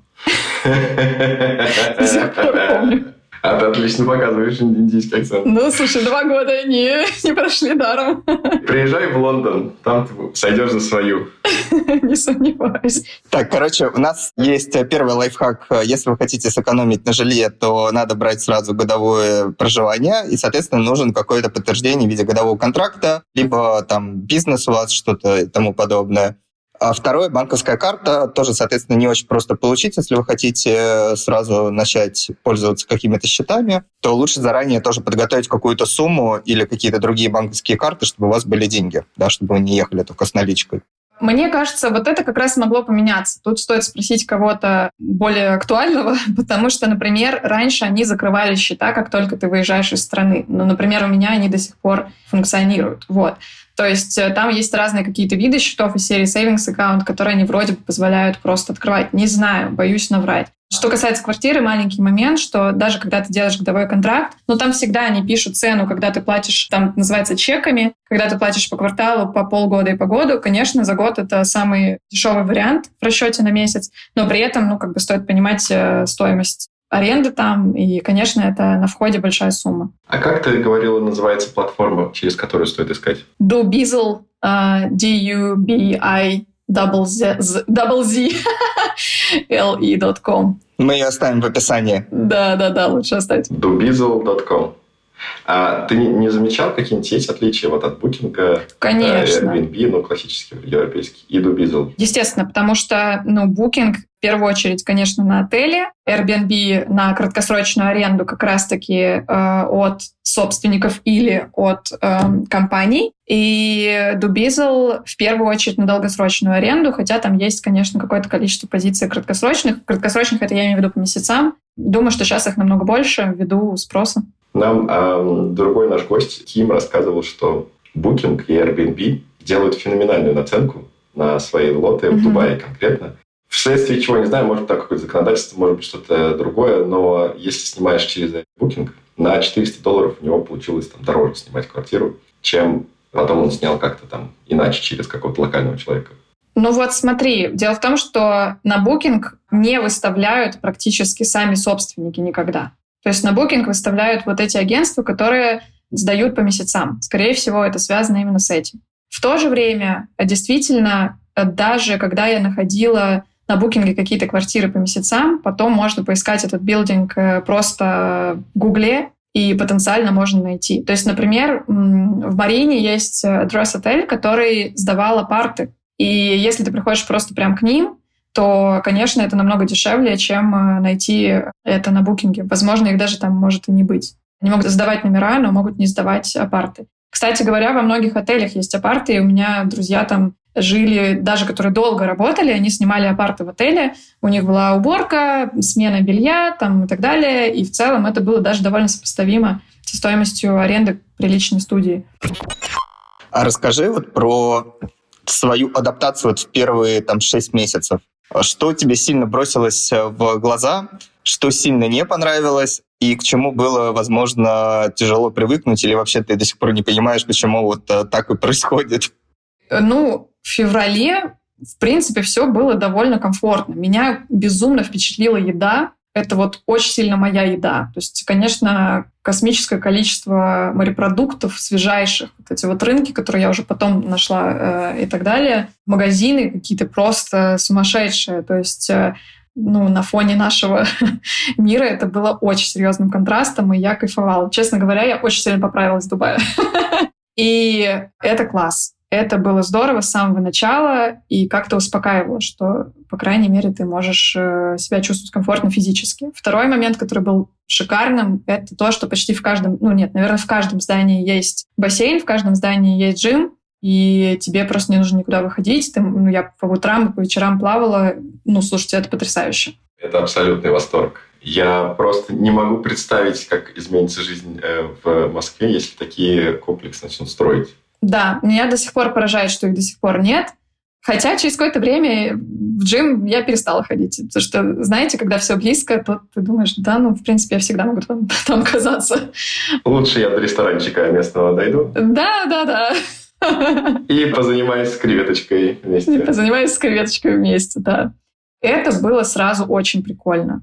До сих пор помню. А ты отлично показываешь индийский акцент. Ну, слушай, два года не, не прошли даром. Приезжай в Лондон, там ты сойдешь за свою. Не сомневаюсь. Так, короче, у нас есть первый лайфхак. Если вы хотите сэкономить на жилье, то надо брать сразу годовое проживание, и, соответственно, нужен какое-то подтверждение в виде годового контракта, либо там бизнес у вас, что-то и тому подобное. А второе, банковская карта, тоже, соответственно, не очень просто получить. Если вы хотите э, сразу начать пользоваться какими-то счетами, то лучше заранее тоже подготовить какую-то сумму или какие-то другие банковские карты, чтобы у вас были деньги, да, чтобы вы не ехали только с наличкой. Мне кажется, вот это как раз могло поменяться. Тут стоит спросить кого-то более актуального, потому что, например, раньше они закрывали счета, как только ты выезжаешь из страны. Ну, например, у меня они до сих пор функционируют. Вот. То есть э, там есть разные какие-то виды счетов из серии Savings Account, которые они вроде бы позволяют просто открывать. Не знаю, боюсь наврать. Что касается квартиры, маленький момент, что даже когда ты делаешь годовой контракт, ну там всегда они пишут цену, когда ты платишь, там называется чеками, когда ты платишь по кварталу, по полгода и по году, конечно, за год это самый дешевый вариант в расчете на месяц, но при этом, ну, как бы стоит понимать э, стоимость аренды там, и, конечно, это на входе большая сумма. А как ты говорила, называется платформа, через которую стоит искать? Dubizzle, uh, D-U-B-I double Z, Z, double Z le.com. Мы ее оставим в описании. Да, да, да, лучше оставить. Dubizzle.com. А ты не, замечал какие-нибудь есть отличия вот от букинга, Конечно. Airbnb, ну, классический европейский, и Dubizzle? Естественно, потому что, ну, букинг в первую очередь, конечно, на отеле, Airbnb на краткосрочную аренду как раз-таки э, от собственников или от э, компаний, и Dubizzle в первую очередь на долгосрочную аренду, хотя там есть, конечно, какое-то количество позиций краткосрочных. Краткосрочных это я имею в виду по месяцам. Думаю, что сейчас их намного больше ввиду спроса. Нам э, другой наш гость, Ким, рассказывал, что Booking и Airbnb делают феноменальную наценку на свои лоты mm-hmm. в Дубае конкретно. Вследствие чего, не знаю, может, так какое-то законодательство, может быть, что-то другое, но если снимаешь через Booking, на 400 долларов у него получилось там дороже снимать квартиру, чем потом он снял как-то там иначе через какого-то локального человека. Ну вот смотри, дело в том, что на Booking не выставляют практически сами собственники никогда. То есть на Booking выставляют вот эти агентства, которые сдают по месяцам. Скорее всего, это связано именно с этим. В то же время, действительно, даже когда я находила на букинге какие-то квартиры по месяцам, потом можно поискать этот билдинг э, просто в Гугле, и потенциально можно найти. То есть, например, в Марине есть адрес-отель, который сдавал апарты. И если ты приходишь просто прям к ним, то, конечно, это намного дешевле, чем э, найти это на букинге. Возможно, их даже там может и не быть. Они могут сдавать номера, но могут не сдавать апарты. Кстати говоря, во многих отелях есть апарты, и у меня друзья там жили, даже которые долго работали, они снимали апарты в отеле, у них была уборка, смена белья там, и так далее, и в целом это было даже довольно сопоставимо со стоимостью аренды приличной студии. А расскажи вот про свою адаптацию вот в первые там шесть месяцев. Что тебе сильно бросилось э, в глаза, что сильно не понравилось, и к чему было, возможно, тяжело привыкнуть, или вообще ты до сих пор не понимаешь, почему вот э, так и происходит? Ну, в феврале, в принципе, все было довольно комфортно. Меня безумно впечатлила еда. Это вот очень сильно моя еда. То есть, конечно, космическое количество морепродуктов свежайших, вот эти вот рынки, которые я уже потом нашла э, и так далее, магазины какие-то просто сумасшедшие. То есть э, ну, на фоне нашего мира это было очень серьезным контрастом, и я кайфовала. Честно говоря, я очень сильно поправилась в Дубае. И это класс это было здорово с самого начала и как-то успокаивало, что, по крайней мере, ты можешь э, себя чувствовать комфортно физически. Второй момент, который был шикарным, это то, что почти в каждом, ну нет, наверное, в каждом здании есть бассейн, в каждом здании есть джим, и тебе просто не нужно никуда выходить. Ты, ну, я по утрам и по вечерам плавала. Ну, слушайте, это потрясающе. Это абсолютный восторг. Я просто не могу представить, как изменится жизнь э, в Москве, если такие комплексы начнут строить. Да, меня до сих пор поражает, что их до сих пор нет. Хотя через какое-то время в джим я перестала ходить. Потому что, знаете, когда все близко, то ты думаешь, да, ну, в принципе, я всегда могу там, там оказаться. Лучше я до ресторанчика местного дойду. Да, да, да. И позанимаюсь с креветочкой вместе. И позанимаюсь с креветочкой вместе, да. Это было сразу очень прикольно.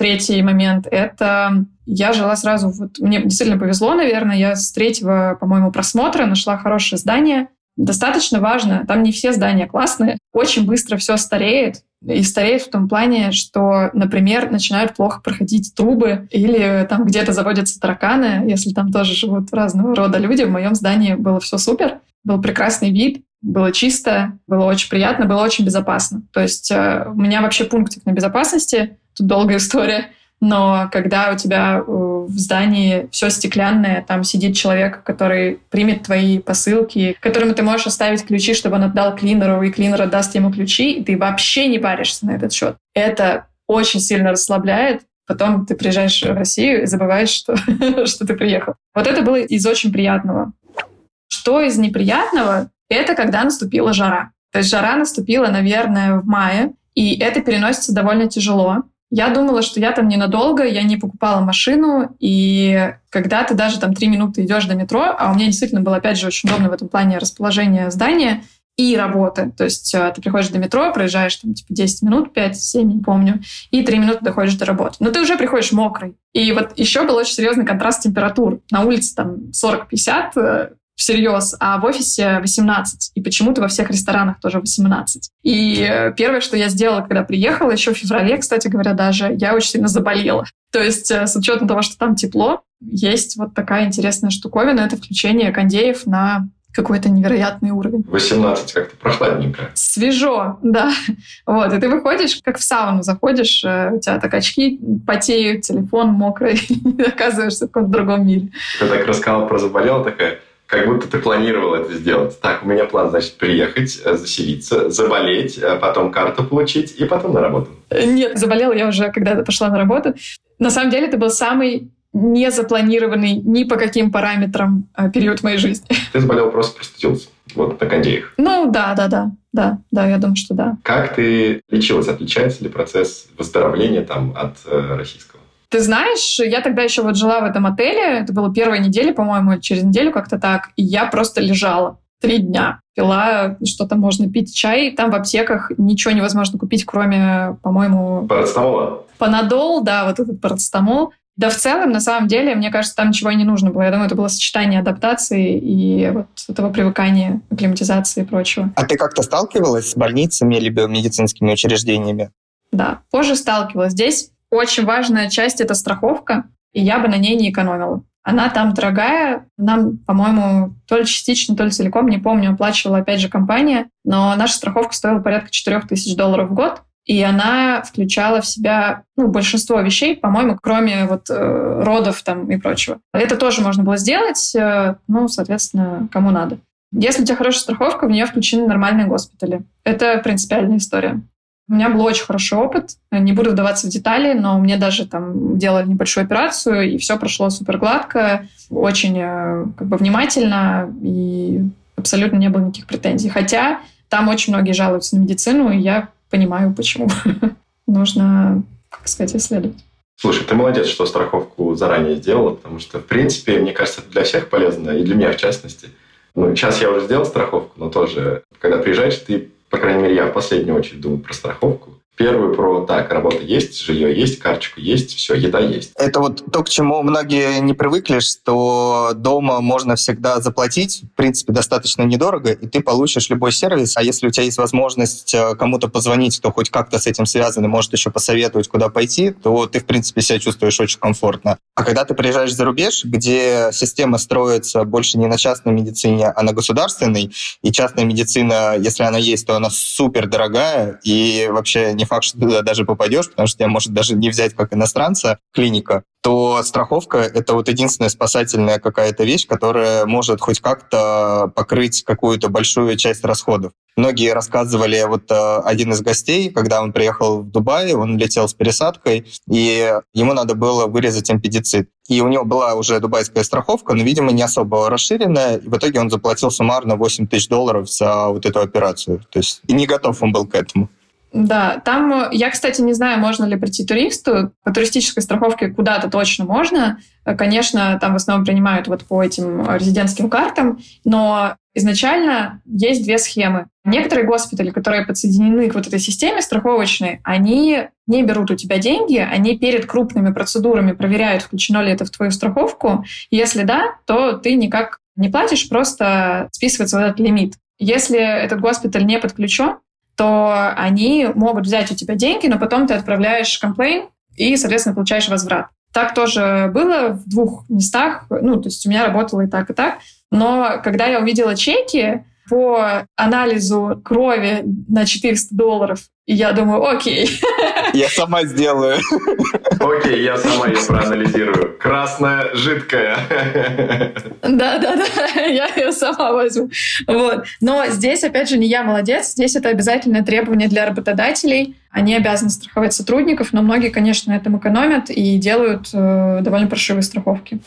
Третий момент — это я жила сразу... Вот, мне действительно повезло, наверное. Я с третьего, по-моему, просмотра нашла хорошее здание. Достаточно важно. Там не все здания классные. Очень быстро все стареет. И стареет в том плане, что, например, начинают плохо проходить трубы или там где-то заводятся тараканы, если там тоже живут разного рода люди. В моем здании было все супер. Был прекрасный вид, было чисто, было очень приятно, было очень безопасно. То есть э, у меня вообще пунктик на безопасности тут долгая история. Но когда у тебя э, в здании все стеклянное, там сидит человек, который примет твои посылки, которому ты можешь оставить ключи, чтобы он отдал клинеру, и клинер отдаст ему ключи, и ты вообще не паришься на этот счет. Это очень сильно расслабляет. Потом ты приезжаешь в Россию и забываешь, что, что ты приехал. Вот это было из очень приятного. Что из неприятного? Это когда наступила жара. То есть жара наступила, наверное, в мае, и это переносится довольно тяжело. Я думала, что я там ненадолго, я не покупала машину, и когда ты даже там три минуты идешь до метро, а у меня действительно было, опять же, очень удобно в этом плане расположение здания, и работы. То есть э, ты приходишь до метро, проезжаешь там типа 10 минут, 5-7, не помню, и 3 минуты доходишь до работы. Но ты уже приходишь мокрый. И вот еще был очень серьезный контраст температур. На улице там 40-50 э, всерьез, а в офисе 18. И почему-то во всех ресторанах тоже 18. И э, первое, что я сделала, когда приехала, еще в феврале, кстати говоря, даже, я очень сильно заболела. То есть с учетом того, что там тепло, есть вот такая интересная штуковина, это включение кондеев на какой-то невероятный уровень. 18 как-то прохладненько. Свежо, да. Вот, и ты выходишь, как в сауну заходишь, э, у тебя так очки потеют, телефон мокрый, и оказываешься в каком-то другом мире. Ты так рассказала про заболела такая, как будто ты планировал это сделать. Так, у меня план, значит, приехать, э, заселиться, заболеть, э, потом карту получить и потом на работу. Нет, заболела я уже, когда пошла на работу. На самом деле, это был самый не запланированный ни по каким параметрам э, период моей жизни. Ты заболел, просто простудился. Вот на кондеях. Ну, да, да, да. Да, да, я думаю, что да. Как ты лечилась? Отличается ли процесс выздоровления там от э, российского? Ты знаешь, я тогда еще вот жила в этом отеле, это было первая неделя, по-моему, через неделю как-то так, и я просто лежала три дня. Пила что-то можно пить, чай. Там в аптеках ничего невозможно купить, кроме, по-моему... Парацетамола? Панадол, да, вот этот парацетамол. Да в целом, на самом деле, мне кажется, там ничего и не нужно было. Я думаю, это было сочетание адаптации и вот этого привыкания, акклиматизации и прочего. А ты как-то сталкивалась с больницами либо медицинскими учреждениями? Да, позже сталкивалась. Здесь очень важная часть — это страховка, и я бы на ней не экономила. Она там дорогая, нам, по-моему, то ли частично, то ли целиком, не помню, оплачивала опять же компания, но наша страховка стоила порядка 4 тысяч долларов в год, и она включала в себя ну, большинство вещей, по-моему, кроме вот э, родов там и прочего. Это тоже можно было сделать, э, ну, соответственно, кому надо. Если у тебя хорошая страховка, в нее включены нормальные госпитали. Это принципиальная история. У меня был очень хороший опыт. Не буду вдаваться в детали, но мне даже там делали небольшую операцию, и все прошло супер гладко, очень э, как бы внимательно, и абсолютно не было никаких претензий. Хотя там очень многие жалуются на медицину, и я понимаю, почему. Нужно, как сказать, исследовать. Слушай, ты молодец, что страховку заранее сделала, потому что, в принципе, мне кажется, это для всех полезно, и для меня в частности. Ну, сейчас я уже сделал страховку, но тоже, когда приезжаешь, ты, по крайней мере, я в последнюю очередь думаю про страховку. Первую про так, работа есть, жилье есть, карточку есть, все, еда есть. Это вот то, к чему многие не привыкли, что дома можно всегда заплатить, в принципе, достаточно недорого, и ты получишь любой сервис. А если у тебя есть возможность э, кому-то позвонить, кто хоть как-то с этим связан может еще посоветовать, куда пойти, то ты, в принципе, себя чувствуешь очень комфортно. А когда ты приезжаешь за рубеж, где система строится больше не на частной медицине, а на государственной, и частная медицина, если она есть, то она супер дорогая, и вообще не факт, что ты туда даже попадешь, потому что тебя может даже не взять как иностранца клиника, то страховка — это вот единственная спасательная какая-то вещь, которая может хоть как-то покрыть какую-то большую часть расходов. Многие рассказывали, вот э, один из гостей, когда он приехал в Дубай, он летел с пересадкой, и ему надо было вырезать импедицит. И у него была уже дубайская страховка, но, видимо, не особо расширенная, и в итоге он заплатил суммарно 8 тысяч долларов за вот эту операцию. То есть и не готов он был к этому. Да, там, э, я, кстати, не знаю, можно ли прийти туристу. По туристической страховке куда-то точно можно. Э, конечно, там в основном принимают вот по этим резидентским картам, но изначально есть две схемы. Некоторые госпитали, которые подсоединены к вот этой системе страховочной, они не берут у тебя деньги, они перед крупными процедурами проверяют, включено ли это в твою страховку. Если да, то ты никак не платишь, просто списывается вот этот лимит. Если этот госпиталь не подключен, то они могут взять у тебя деньги, но потом ты отправляешь комплейн и, соответственно, получаешь возврат. Так тоже было в двух местах. Ну, то есть у меня работало и так, и так. Но когда я увидела чеки, по анализу крови на 400 долларов. И я думаю, окей. Я сама сделаю. Окей, я сама ее проанализирую. Красная, жидкая. Да-да-да, я ее сама возьму. Вот. Но здесь, опять же, не я молодец. Здесь это обязательное требование для работодателей. Они обязаны страховать сотрудников, но многие, конечно, на этом экономят и делают э, довольно паршивые страховки.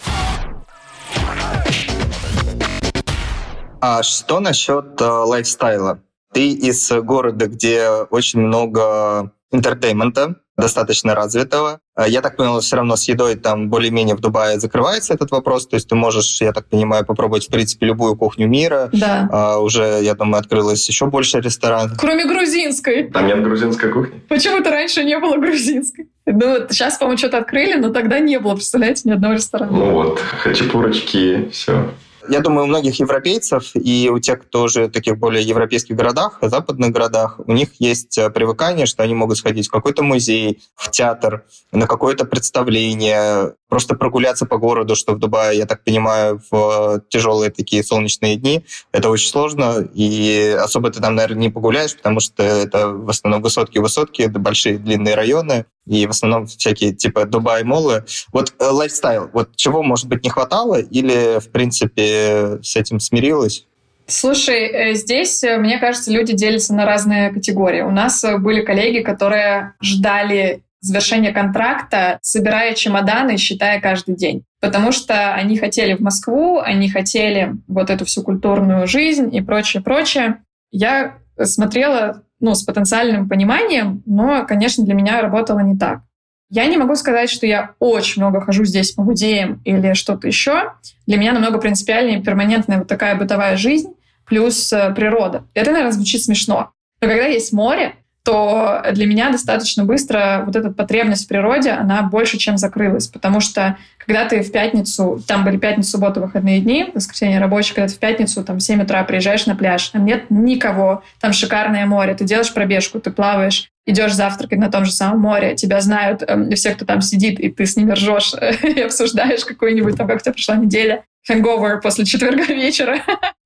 А что насчет э, lifestyle'а? Ты из города, где очень много entertainment'а, достаточно развитого. А Я так понял, все равно с едой там более-менее в Дубае закрывается этот вопрос. То есть ты можешь, я так понимаю, попробовать, в принципе, любую кухню мира. Да. А, уже, я думаю, открылось еще больше ресторанов. Кроме грузинской. Там нет грузинской кухни? Почему-то раньше не было грузинской. Ну, вот сейчас, по-моему, что-то открыли, но тогда не было, представляете, ни одного ресторана. Ну вот, хачапурочки, все. Я думаю, у многих европейцев и у тех, кто уже в таких более европейских городах, западных городах, у них есть э, привыкание, что они могут сходить в какой-то музей, в театр, на какое-то представление, просто прогуляться по городу, что в Дубае, я так понимаю, в тяжелые такие солнечные дни, это очень сложно, и особо ты там, наверное, не погуляешь, потому что это в основном высотки-высотки, большие длинные районы, и в основном всякие типа Дубай-молы. Вот э, лайфстайл, вот чего, может быть, не хватало или, в принципе, с этим смирилась? Слушай, э, здесь, э, мне кажется, люди делятся на разные категории. У нас э, были коллеги, которые ждали завершения контракта, собирая чемоданы, считая каждый день. Потому что они хотели в Москву, они хотели вот эту всю культурную жизнь и прочее, прочее. Я смотрела ну, с потенциальным пониманием, но, конечно, для меня работало не так. Я не могу сказать, что я очень много хожу здесь по музеям или что-то еще. Для меня намного принципиальнее перманентная вот такая бытовая жизнь плюс э, природа. Это, наверное, звучит смешно. Но когда есть море, то для меня достаточно быстро вот эта потребность в природе, она больше, чем закрылась. Потому что когда ты в пятницу, там были пятница, суббота, выходные дни, воскресенье рабочий, когда ты в пятницу там в 7 утра приезжаешь на пляж, там нет никого, там шикарное море, ты делаешь пробежку, ты плаваешь, идешь завтракать на том же самом море, тебя знают э, все, кто там сидит, и ты с ними ржешь и обсуждаешь какую-нибудь там, как у тебя прошла неделя, hangover после четверга вечера.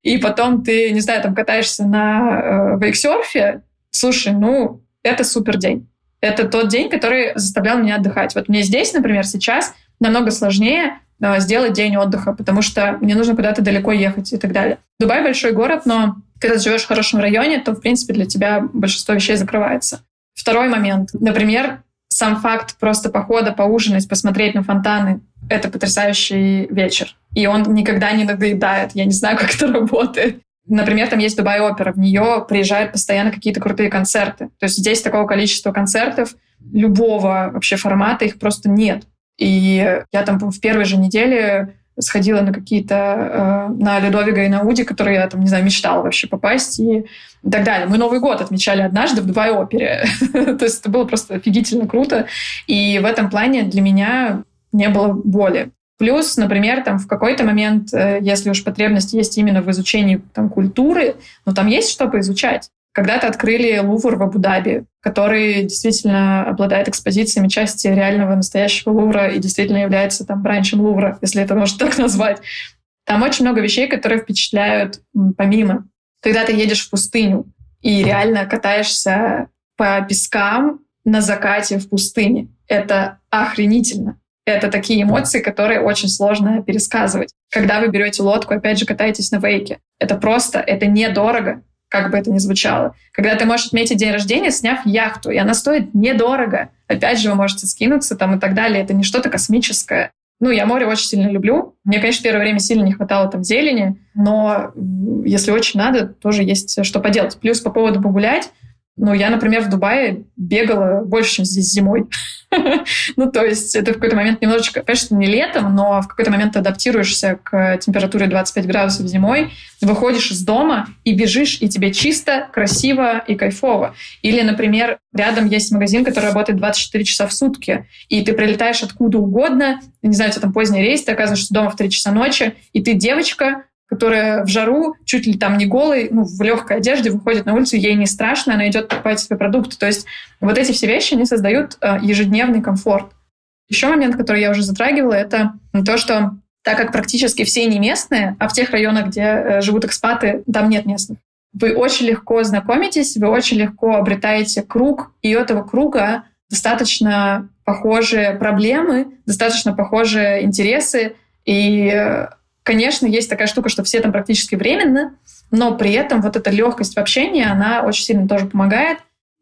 И потом ты, не знаю, там катаешься на э, вейксерфе, Слушай, ну, это супер день. Это тот день, который заставлял меня отдыхать. Вот мне здесь, например, сейчас намного сложнее э, сделать день отдыха, потому что мне нужно куда-то далеко ехать и так далее. Дубай большой город, но когда ты живешь в хорошем районе, то, в принципе, для тебя большинство вещей закрывается. Второй момент. Например, сам факт просто похода, поужинать, посмотреть на фонтаны — это потрясающий вечер. И он никогда не надоедает. Я не знаю, как это работает. Например, там есть Дубай Опера, в нее приезжают постоянно какие-то крутые концерты. То есть здесь такого количества концертов, любого вообще формата, их просто нет. И я там в первой же неделе сходила на какие-то, э, на Людовига и на Уди, которые я там, не знаю, мечтала вообще попасть и, так далее. Мы Новый год отмечали однажды в Дубай опере. То есть это было просто офигительно круто. И в этом плане для меня не было боли. Плюс, например, там в какой-то момент, э, если уж потребность есть именно в изучении там, культуры, ну там есть что поизучать. Когда-то открыли Лувр в Абу-Даби, который действительно обладает экспозициями части реального настоящего Лувра и действительно является там бранчем Лувра, если это можно так назвать. Там очень много вещей, которые впечатляют помимо. Когда ты едешь в пустыню и реально катаешься по пескам на закате в пустыне, это охренительно. Это такие эмоции, которые очень сложно пересказывать. Когда вы берете лодку, опять же, катаетесь на вейке, это просто, это недорого, как бы это ни звучало. Когда ты можешь отметить день рождения, сняв яхту, и она стоит недорого. Опять же, вы можете скинуться там и так далее. Это не что-то космическое. Ну, я море очень сильно люблю. Мне, конечно, первое время сильно не хватало там зелени, но если очень надо, тоже есть что поделать. Плюс по поводу погулять, ну, я, например, в Дубае бегала больше, чем здесь зимой. ну, то есть это в какой-то момент немножечко, конечно, не летом, но в какой-то момент ты адаптируешься к температуре 25 градусов зимой, выходишь из дома и бежишь, и тебе чисто, красиво и кайфово. Или, например, рядом есть магазин, который работает 24 часа в сутки, и ты прилетаешь откуда угодно, не знаю, у тебя там поздний рейс, ты оказываешься дома в 3 часа ночи, и ты девочка, которая в жару, чуть ли там не голой, ну, в легкой одежде выходит на улицу, ей не страшно, она идет покупать себе продукты. То есть вот эти все вещи, они создают э, ежедневный комфорт. Еще момент, который я уже затрагивала, это то, что так как практически все не местные, а в тех районах, где э, живут экспаты, там нет местных, вы очень легко знакомитесь, вы очень легко обретаете круг, и у этого круга достаточно похожие проблемы, достаточно похожие интересы, и э, Конечно, есть такая штука, что все там практически временно, но при этом вот эта легкость в общении, она очень сильно тоже помогает.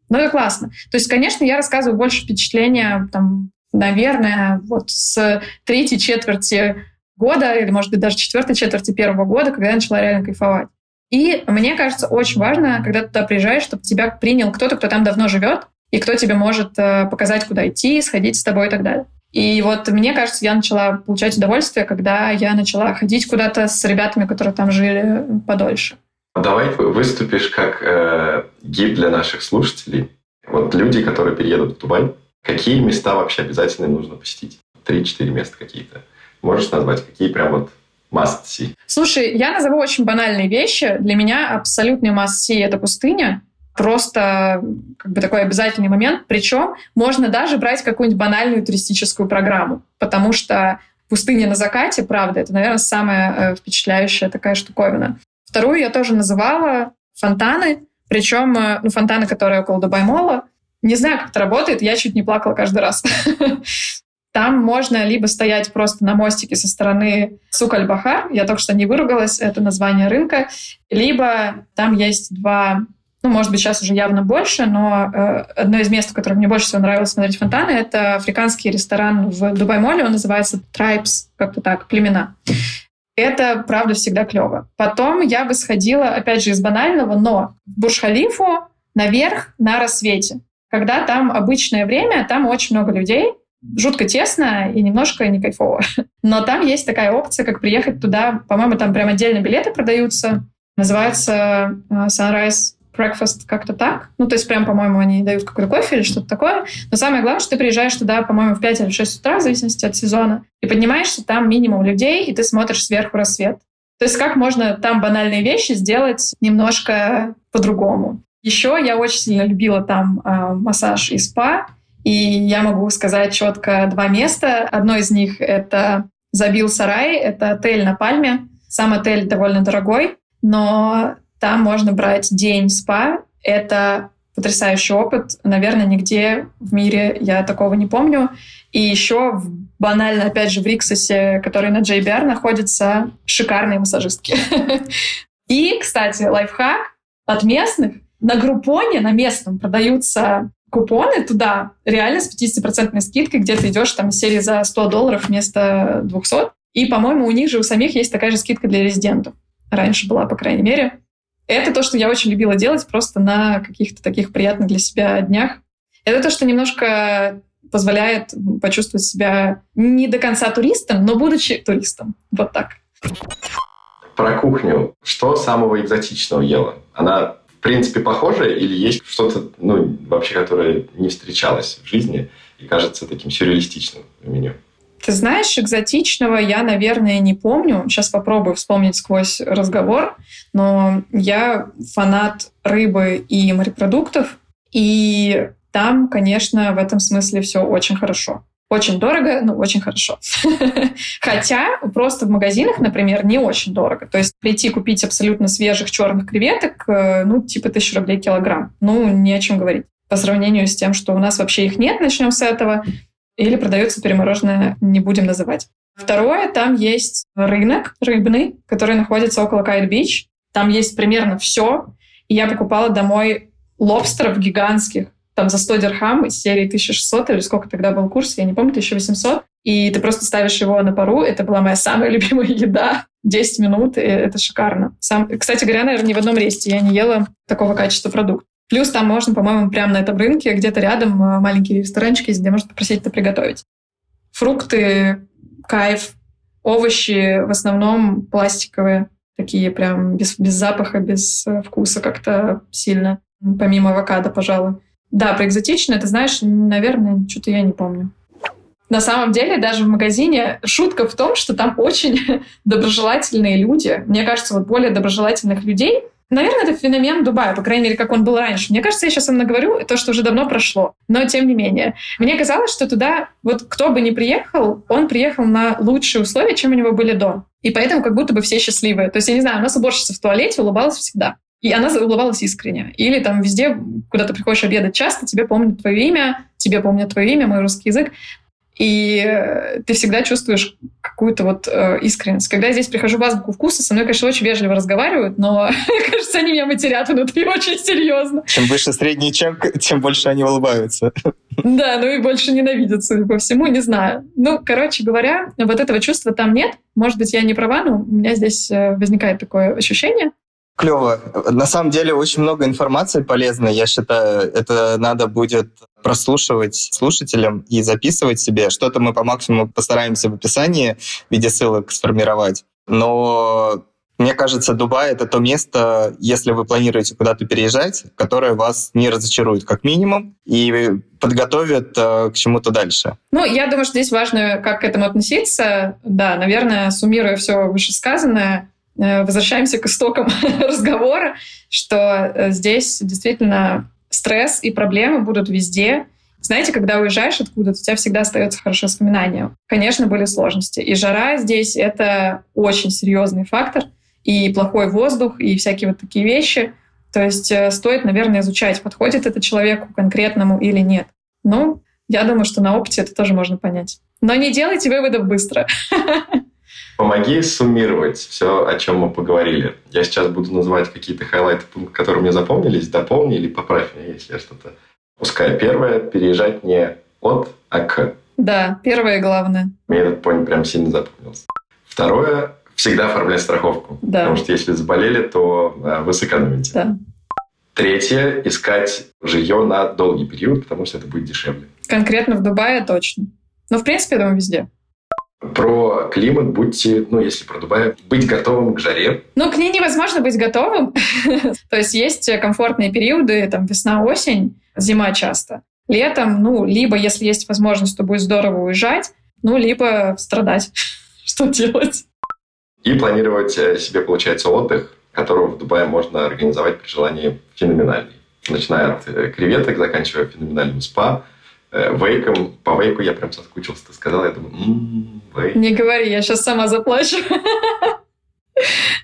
Ну и классно. То есть, конечно, я рассказываю больше впечатления, там, наверное, вот с третьей четверти года, или, может быть, даже четвертой четверти первого года, когда я начала реально кайфовать. И мне кажется, очень важно, когда ты туда приезжаешь, чтобы тебя принял кто-то, кто там давно живет, и кто тебе может э, показать, куда идти, сходить с тобой и так далее. И вот мне кажется, я начала получать удовольствие, когда я начала ходить куда-то с ребятами, которые там жили подольше. Давай выступишь как э, гид для наших слушателей. Вот люди, которые переедут в Дубай, какие места вообще обязательно нужно посетить? Три-четыре места какие-то. Можешь назвать, какие прям вот must see? Слушай, я назову очень банальные вещи. Для меня абсолютный must see — это пустыня просто как бы такой обязательный момент. Причем можно даже брать какую-нибудь банальную туристическую программу, потому что пустыня на закате, правда, это, наверное, самая э, впечатляющая такая штуковина. Вторую я тоже называла фонтаны, причем э, ну, фонтаны, которые около Дубай-мола. Не знаю, как это работает, я чуть не плакала каждый раз. Там можно либо стоять просто на мостике со стороны Сук-Аль-Бахар, я только что не выругалась, это название рынка, либо там есть два ну, может быть, сейчас уже явно больше, но э, одно из мест, в котором мне больше всего нравилось смотреть фонтаны, это африканский ресторан в Дубай-Моле, он называется Tribes, как-то так, племена. Это, правда, всегда клево. Потом я бы сходила, опять же, из банального, но в Бурж-Халифу наверх на рассвете. Когда там обычное время, там очень много людей, жутко тесно и немножко не кайфово. Но там есть такая опция, как приехать туда. По-моему, там прям отдельно билеты продаются. Называется э, Sunrise breakfast как-то так. Ну, то есть прям, по-моему, они дают какой-то кофе или что-то такое. Но самое главное, что ты приезжаешь туда, по-моему, в 5 или 6 утра, в зависимости от сезона, и поднимаешься там минимум людей, и ты смотришь сверху рассвет. То есть как можно там банальные вещи сделать немножко по-другому. Еще я очень сильно любила там э, массаж и спа, и я могу сказать четко два места. Одно из них — это Забил Сарай, это отель на Пальме. Сам отель довольно дорогой, но там можно брать день спа. Это потрясающий опыт. Наверное, нигде в мире я такого не помню. И еще банально, опять же, в Риксосе, который на JBR находится, шикарные массажистки. И, кстати, лайфхак от местных. На Группоне, на местном, продаются купоны туда реально с 50% скидкой, где ты идешь там серии за 100 долларов вместо 200. И, по-моему, у них же у самих есть такая же скидка для резидентов. Раньше была, по крайней мере. Это то, что я очень любила делать просто на каких-то таких приятных для себя днях. Это то, что немножко позволяет почувствовать себя не до конца туристом, но будучи туристом. Вот так. Про кухню. Что самого экзотичного ела? Она, в принципе, похожа или есть что-то, ну, вообще, которое не встречалось в жизни и кажется таким сюрреалистичным меню? Ты знаешь, экзотичного я, наверное, не помню. Сейчас попробую вспомнить сквозь разговор. Но я фанат рыбы и морепродуктов. И там, конечно, в этом смысле все очень хорошо. Очень дорого, но очень хорошо. Хотя просто в магазинах, например, не очень дорого. То есть прийти купить абсолютно свежих черных креветок, э, ну, типа тысячу рублей килограмм. Ну, не о чем говорить. По сравнению с тем, что у нас вообще их нет, начнем с этого или продается перемороженное, не будем называть. Второе, там есть рынок рыбный, который находится около Кайт-Бич. Там есть примерно все. И я покупала домой лобстеров гигантских, там за 100 дирхам из серии 1600 или сколько тогда был курс, я не помню, 1800. И ты просто ставишь его на пару. Это была моя самая любимая еда. 10 минут, это шикарно. Сам, кстати говоря, наверное, ни в одном ресте я не ела такого качества продукт. Плюс там можно, по-моему, прямо на этом рынке, где-то рядом э, маленький ресторанчик есть, где можно попросить это приготовить. Фрукты, кайф, овощи в основном пластиковые, такие прям без, без запаха, без э, вкуса как-то сильно, помимо авокадо, пожалуй. Да, про экзотичное, ты знаешь, наверное, что-то я не помню. На самом деле, даже в магазине шутка в том, что там очень доброжелательные люди. Мне кажется, вот более доброжелательных людей — Наверное, это феномен Дубая, по крайней мере, как он был раньше. Мне кажется, я сейчас вам наговорю то, что уже давно прошло. Но тем не менее. Мне казалось, что туда, вот кто бы ни приехал, он приехал на лучшие условия, чем у него были до. И поэтому как будто бы все счастливые. То есть, я не знаю, у нас уборщица в туалете улыбалась всегда. И она улыбалась искренне. Или там везде, куда ты приходишь обедать часто, тебе помнят твое имя, тебе помнят твое имя, мой русский язык и э, ты всегда чувствуешь какую-то вот э, искренность. Когда я здесь прихожу в азбуку вкуса, со мной, конечно, очень вежливо разговаривают, но, мне кажется, они меня матерят внутри очень серьезно. Чем выше средний чек, тем больше они улыбаются. Да, ну и больше ненавидят, судя по всему, не знаю. Ну, короче говоря, вот этого чувства там нет. Может быть, я не права, но у меня здесь э, возникает такое ощущение. Клево. На самом деле очень много информации полезной. Я считаю, это надо будет прослушивать слушателям и записывать себе. Что-то мы по максимуму постараемся в описании в виде ссылок сформировать. Но мне кажется, Дубай — это то место, если вы планируете куда-то переезжать, которое вас не разочарует как минимум и подготовит э, к чему-то дальше. Ну, я думаю, что здесь важно, как к этому относиться. Да, наверное, суммируя все вышесказанное, возвращаемся к истокам разговора, что э, здесь действительно стресс и проблемы будут везде. Знаете, когда уезжаешь откуда-то, у тебя всегда остается хорошее воспоминание. Конечно, были сложности. И жара здесь — это очень серьезный фактор. И плохой воздух, и всякие вот такие вещи. То есть э, стоит, наверное, изучать, подходит это человеку конкретному или нет. Ну, я думаю, что на опыте это тоже можно понять. Но не делайте выводов быстро. Помоги суммировать все, о чем мы поговорили. Я сейчас буду называть какие-то хайлайты, которые мне запомнились. Дополни или поправь меня, если я что-то пускаю. Первое – переезжать не от, а к. Да, первое главное. Мне этот point прям сильно запомнился. Второе – всегда оформлять страховку. Да. Потому что если заболели, то э, вы сэкономите. Да. Третье – искать жилье на долгий период, потому что это будет дешевле. Конкретно в Дубае точно. Но, в принципе, я думаю, везде. Про климат будьте, ну, если про Дубай, быть готовым к жаре. Ну, к ней невозможно быть готовым. То есть есть комфортные периоды, там, весна-осень, зима часто. Летом, ну, либо, если есть возможность, то будет здорово уезжать, ну, либо страдать. Что делать? И планировать э, себе, получается, отдых, которого в Дубае можно организовать при желании феноменальный. Начиная от э, креветок, заканчивая феноменальным спа, вейком. По вейку я прям соскучился. Ты сказал, я думаю, м-м, вейк. Не говори, я сейчас сама заплачу.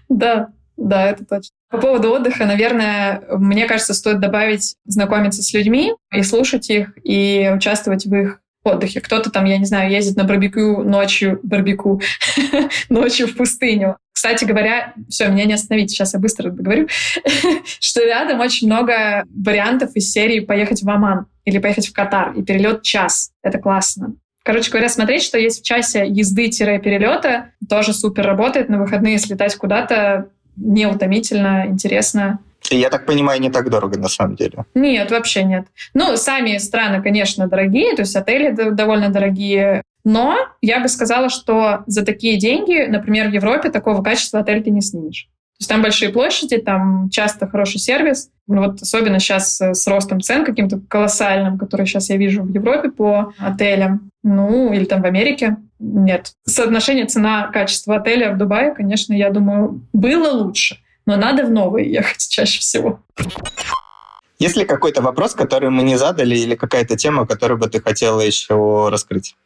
Да, да, это точно. По поводу отдыха, наверное, мне кажется, стоит добавить знакомиться с людьми и слушать их, и участвовать в их отдыхе. Кто-то там, я не знаю, ездит на барбекю ночью, барбекю, ночью в пустыню. Кстати говоря, все, меня не остановить, сейчас я быстро договорю, что рядом очень много вариантов из серии поехать в Оман или поехать в Катар, и перелет час. Это классно. Короче говоря, смотреть, что есть в часе езды-перелета, тоже супер работает. На выходные слетать куда-то неутомительно, интересно. И я так понимаю, не так дорого на самом деле. Нет, вообще нет. Ну, сами страны, конечно, дорогие, то есть отели довольно дорогие. Но я бы сказала, что за такие деньги, например, в Европе такого качества отель ты не снимешь. То есть там большие площади, там часто хороший сервис. Ну, вот особенно сейчас с ростом цен каким-то колоссальным, который сейчас я вижу в Европе по отелям, ну, или там в Америке. Нет. Соотношение цена-качество отеля в Дубае, конечно, я думаю, было лучше. Но надо в новые ехать чаще всего. Есть ли какой-то вопрос, который мы не задали, или какая-то тема, которую бы ты хотела еще раскрыть?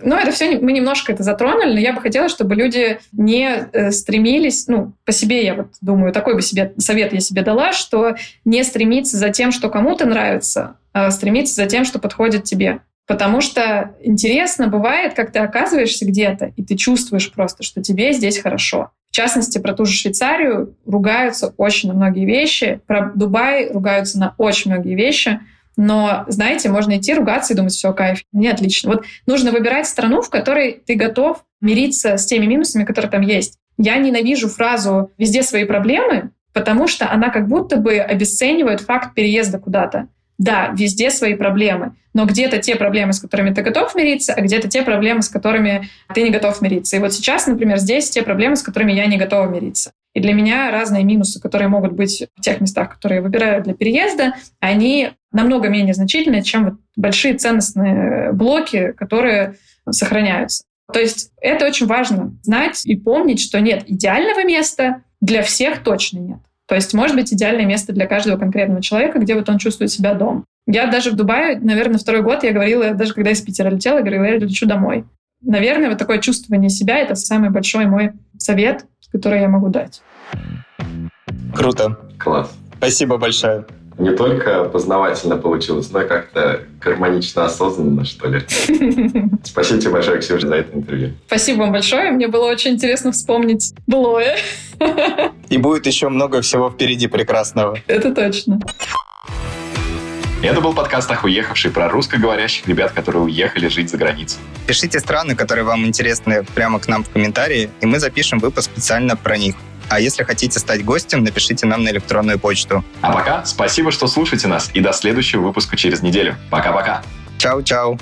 Ну, это все мы немножко это затронули, но я бы хотела, чтобы люди не э, стремились, ну, по себе я вот думаю, такой бы себе совет я себе дала, что не стремиться за тем, что кому-то нравится, а стремиться за тем, что подходит тебе. Потому что интересно бывает, как ты оказываешься где-то, и ты чувствуешь просто, что тебе здесь хорошо. В частности, про ту же Швейцарию ругаются очень на многие вещи, про Дубай ругаются на очень многие вещи. Но, знаете, можно идти ругаться и думать, все, кайф, не отлично. Вот нужно выбирать страну, в которой ты готов мириться с теми минусами, которые там есть. Я ненавижу фразу «везде свои проблемы», потому что она как будто бы обесценивает факт переезда куда-то. Да, везде свои проблемы, но где-то те проблемы, с которыми ты готов мириться, а где-то те проблемы, с которыми ты не готов мириться. И вот сейчас, например, здесь те проблемы, с которыми я не готова мириться. И для меня разные минусы, которые могут быть в тех местах, которые я выбираю для переезда, они намного менее значительны, чем вот большие ценностные блоки, которые сохраняются. То есть это очень важно знать и помнить, что нет идеального места для всех точно нет. То есть может быть идеальное место для каждого конкретного человека, где вот он чувствует себя дома. Я даже в Дубае, наверное, второй год я говорила, даже когда из Питера летела, я говорила, я лечу домой. Наверное, вот такое чувствование себя — это самый большой мой совет, который я могу дать. Круто. Класс. Спасибо большое. Не только познавательно получилось, но и как-то гармонично, осознанно, что ли. Спасибо тебе большое, Ксюша, за это интервью. Спасибо вам большое. Мне было очень интересно вспомнить былое. И будет еще много всего впереди прекрасного. Это точно. Это был подкаст «Охуехавший» про русскоговорящих ребят, которые уехали жить за границу. Пишите страны, которые вам интересны, прямо к нам в комментарии, и мы запишем выпуск специально про них. А если хотите стать гостем, напишите нам на электронную почту. А пока спасибо, что слушаете нас, и до следующего выпуска через неделю. Пока-пока. Чао-чао.